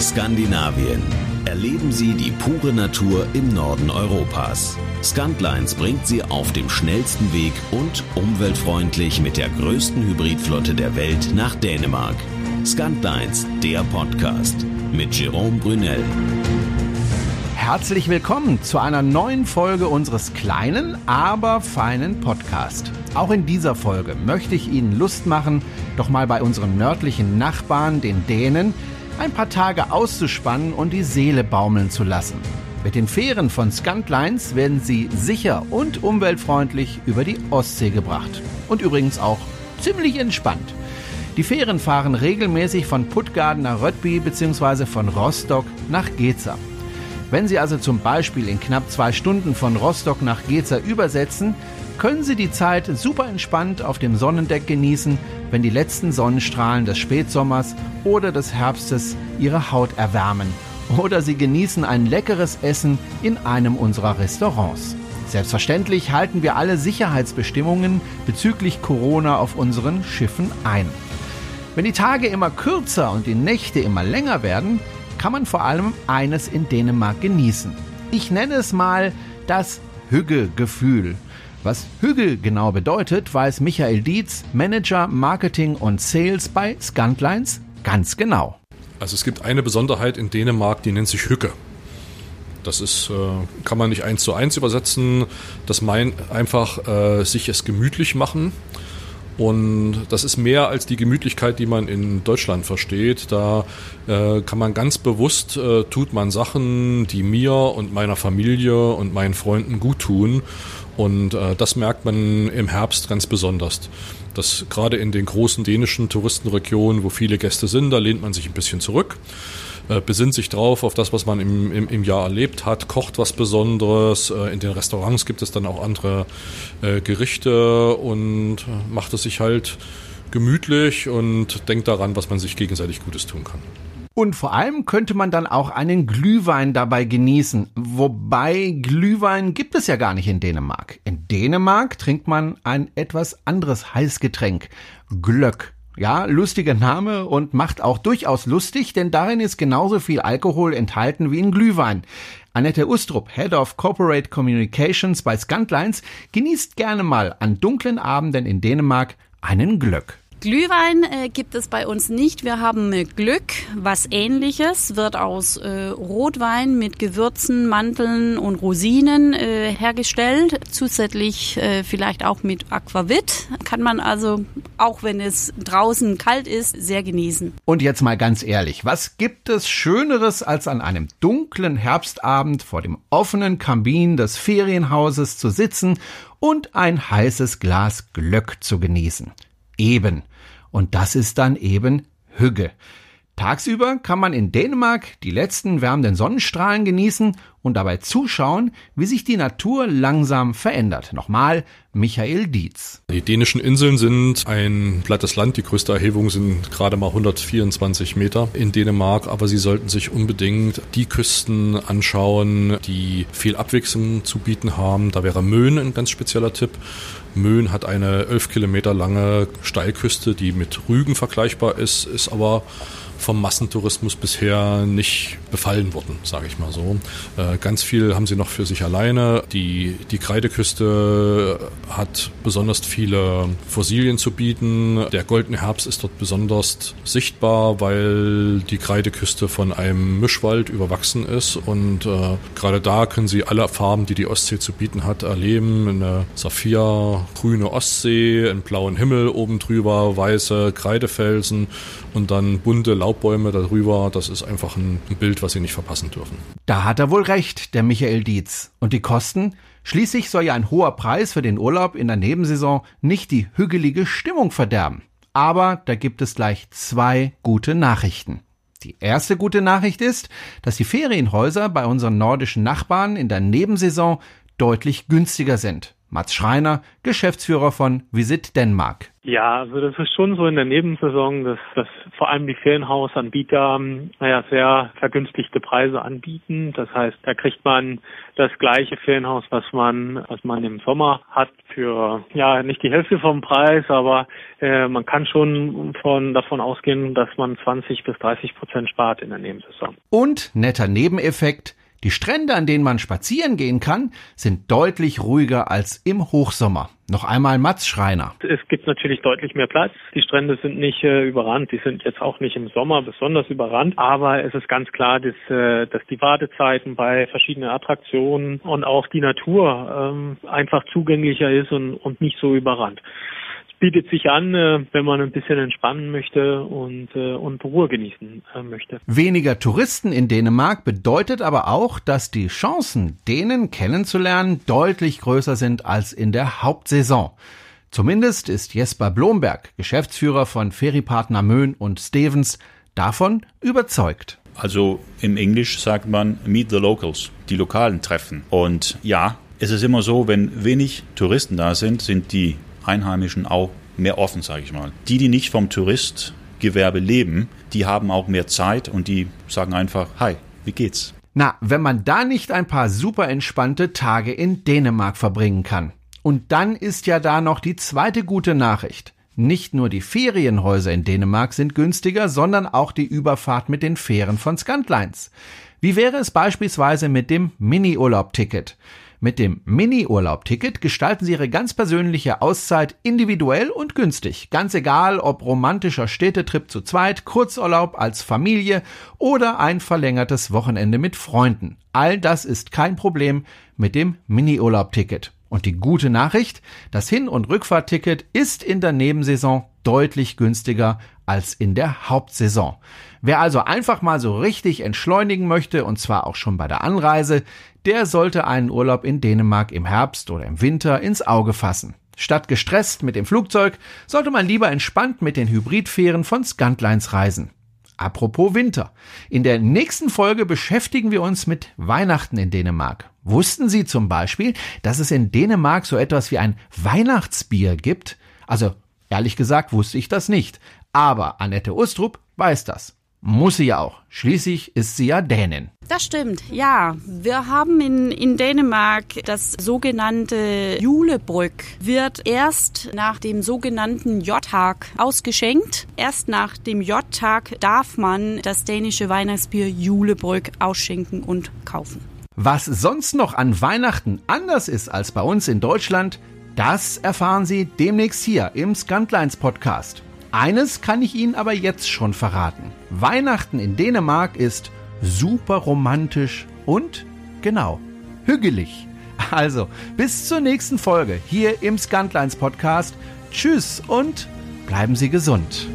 Skandinavien. Erleben Sie die pure Natur im Norden Europas. Scantlines bringt Sie auf dem schnellsten Weg und umweltfreundlich mit der größten Hybridflotte der Welt nach Dänemark. Scantlines, der Podcast mit Jerome Brunel. Herzlich willkommen zu einer neuen Folge unseres kleinen, aber feinen Podcast. Auch in dieser Folge möchte ich Ihnen Lust machen, doch mal bei unseren nördlichen Nachbarn, den Dänen, ein paar Tage auszuspannen und die Seele baumeln zu lassen. Mit den Fähren von Scantlines werden Sie sicher und umweltfreundlich über die Ostsee gebracht. Und übrigens auch ziemlich entspannt. Die Fähren fahren regelmäßig von Puttgarden nach Röttby bzw. von Rostock nach Geza. Wenn Sie also zum Beispiel in knapp zwei Stunden von Rostock nach Geza übersetzen, können Sie die Zeit super entspannt auf dem Sonnendeck genießen, wenn die letzten Sonnenstrahlen des Spätsommers oder des Herbstes Ihre Haut erwärmen. Oder Sie genießen ein leckeres Essen in einem unserer Restaurants. Selbstverständlich halten wir alle Sicherheitsbestimmungen bezüglich Corona auf unseren Schiffen ein. Wenn die Tage immer kürzer und die Nächte immer länger werden, kann man vor allem eines in Dänemark genießen. Ich nenne es mal das Hügge-Gefühl. Was Hügge genau bedeutet, weiß Michael Dietz, Manager Marketing und Sales bei Scantlines, ganz genau. Also es gibt eine Besonderheit in Dänemark, die nennt sich Hücke. Das ist, äh, kann man nicht eins zu eins übersetzen. Das meint einfach äh, sich es gemütlich machen und das ist mehr als die Gemütlichkeit, die man in Deutschland versteht. Da äh, kann man ganz bewusst, äh, tut man Sachen, die mir und meiner Familie und meinen Freunden gut tun. Und äh, das merkt man im Herbst ganz besonders. Das gerade in den großen dänischen Touristenregionen, wo viele Gäste sind, da lehnt man sich ein bisschen zurück äh, besinnt sich drauf auf das, was man im, im, im Jahr erlebt hat, kocht was Besonderes. Äh, in den Restaurants gibt es dann auch andere äh, Gerichte und macht es sich halt gemütlich und denkt daran, was man sich gegenseitig Gutes tun kann. Und vor allem könnte man dann auch einen Glühwein dabei genießen. Wobei Glühwein gibt es ja gar nicht in Dänemark. In Dänemark trinkt man ein etwas anderes Heißgetränk. Glöck. Ja, lustiger Name und macht auch durchaus lustig, denn darin ist genauso viel Alkohol enthalten wie in Glühwein. Annette Ustrup, Head of Corporate Communications bei Scantlines, genießt gerne mal an dunklen Abenden in Dänemark einen Glöck. Glühwein äh, gibt es bei uns nicht. Wir haben äh, Glück, was ähnliches, wird aus äh, Rotwein mit Gewürzen, Manteln und Rosinen äh, hergestellt. Zusätzlich äh, vielleicht auch mit Aquavit. Kann man also, auch wenn es draußen kalt ist, sehr genießen. Und jetzt mal ganz ehrlich, was gibt es Schöneres, als an einem dunklen Herbstabend vor dem offenen Kamin des Ferienhauses zu sitzen und ein heißes Glas Glöck zu genießen? Eben. Und das ist dann eben Hügge. Tagsüber kann man in Dänemark die letzten wärmenden Sonnenstrahlen genießen und dabei zuschauen, wie sich die Natur langsam verändert. Nochmal Michael Dietz. Die dänischen Inseln sind ein plattes Land. Die größte Erhebung sind gerade mal 124 Meter in Dänemark. Aber Sie sollten sich unbedingt die Küsten anschauen, die viel Abwechslung zu bieten haben. Da wäre Möhn ein ganz spezieller Tipp. Möhn hat eine 11 Kilometer lange Steilküste, die mit Rügen vergleichbar ist, ist aber vom Massentourismus bisher nicht befallen worden, sage ich mal so. Äh, ganz viel haben sie noch für sich alleine. Die, die Kreideküste hat besonders viele Fossilien zu bieten. Der goldene Herbst ist dort besonders sichtbar, weil die Kreideküste von einem Mischwald überwachsen ist und äh, gerade da können sie alle Farben, die die Ostsee zu bieten hat, erleben. Eine saphirgrüne Ostsee, einen blauen Himmel oben drüber, weiße Kreidefelsen und dann bunte Laubbäume darüber. Das ist einfach ein, Bild, was Sie nicht verpassen dürfen. Da hat er wohl recht, der Michael Dietz. Und die Kosten? Schließlich soll ja ein hoher Preis für den Urlaub in der Nebensaison nicht die hügelige Stimmung verderben. Aber da gibt es gleich zwei gute Nachrichten. Die erste gute Nachricht ist, dass die Ferienhäuser bei unseren nordischen Nachbarn in der Nebensaison deutlich günstiger sind. Mats Schreiner, Geschäftsführer von Visit Denmark. Ja, also das ist schon so in der Nebensaison, dass, dass vor allem die Ferienhausanbieter naja, sehr vergünstigte Preise anbieten. Das heißt, da kriegt man das gleiche Ferienhaus, was man, was man im Sommer hat, für ja nicht die Hälfte vom Preis, aber äh, man kann schon von davon ausgehen, dass man 20 bis 30 Prozent spart in der Nebensaison. Und netter Nebeneffekt, die Strände, an denen man spazieren gehen kann, sind deutlich ruhiger als im Hochsommer. Noch einmal Mats Schreiner. Es gibt natürlich deutlich mehr Platz. Die Strände sind nicht äh, überrannt. Die sind jetzt auch nicht im Sommer besonders überrannt. Aber es ist ganz klar, dass, äh, dass die Wartezeiten bei verschiedenen Attraktionen und auch die Natur ähm, einfach zugänglicher ist und, und nicht so überrannt bietet sich an, äh, wenn man ein bisschen entspannen möchte und, äh, und Ruhe genießen äh, möchte. Weniger Touristen in Dänemark bedeutet aber auch, dass die Chancen, Dänen kennenzulernen, deutlich größer sind als in der Hauptsaison. Zumindest ist Jesper Blomberg, Geschäftsführer von Feriepartner Möhn und Stevens, davon überzeugt. Also im Englisch sagt man Meet the Locals, die Lokalen treffen. Und ja, es ist immer so, wenn wenig Touristen da sind, sind die Einheimischen auch mehr offen, sage ich mal. Die, die nicht vom Touristgewerbe leben, die haben auch mehr Zeit und die sagen einfach, hi, wie geht's? Na, wenn man da nicht ein paar super entspannte Tage in Dänemark verbringen kann. Und dann ist ja da noch die zweite gute Nachricht. Nicht nur die Ferienhäuser in Dänemark sind günstiger, sondern auch die Überfahrt mit den Fähren von Scantlines. Wie wäre es beispielsweise mit dem Mini-Urlaub-Ticket? Mit dem Mini-Urlaub-Ticket gestalten Sie Ihre ganz persönliche Auszeit individuell und günstig. Ganz egal, ob romantischer Städtetrip zu zweit, Kurzurlaub als Familie oder ein verlängertes Wochenende mit Freunden. All das ist kein Problem mit dem Mini-Urlaub-Ticket. Und die gute Nachricht, das Hin- und Rückfahrtticket ist in der Nebensaison deutlich günstiger als in der Hauptsaison. Wer also einfach mal so richtig entschleunigen möchte, und zwar auch schon bei der Anreise, der sollte einen Urlaub in Dänemark im Herbst oder im Winter ins Auge fassen. Statt gestresst mit dem Flugzeug sollte man lieber entspannt mit den Hybridfähren von Scantlines reisen. Apropos Winter. In der nächsten Folge beschäftigen wir uns mit Weihnachten in Dänemark. Wussten Sie zum Beispiel, dass es in Dänemark so etwas wie ein Weihnachtsbier gibt? Also, ehrlich gesagt, wusste ich das nicht. Aber Annette Ostrup weiß das. Muss sie ja auch. Schließlich ist sie ja Dänin. Das stimmt, ja. Wir haben in, in Dänemark das sogenannte Julebrück. Wird erst nach dem sogenannten J-Tag ausgeschenkt. Erst nach dem J-Tag darf man das dänische Weihnachtsbier Julebrück ausschenken und kaufen. Was sonst noch an Weihnachten anders ist als bei uns in Deutschland, das erfahren Sie demnächst hier im Scantlines Podcast. Eines kann ich Ihnen aber jetzt schon verraten. Weihnachten in Dänemark ist super romantisch und, genau, hügelig. Also, bis zur nächsten Folge hier im Scantlines Podcast. Tschüss und bleiben Sie gesund.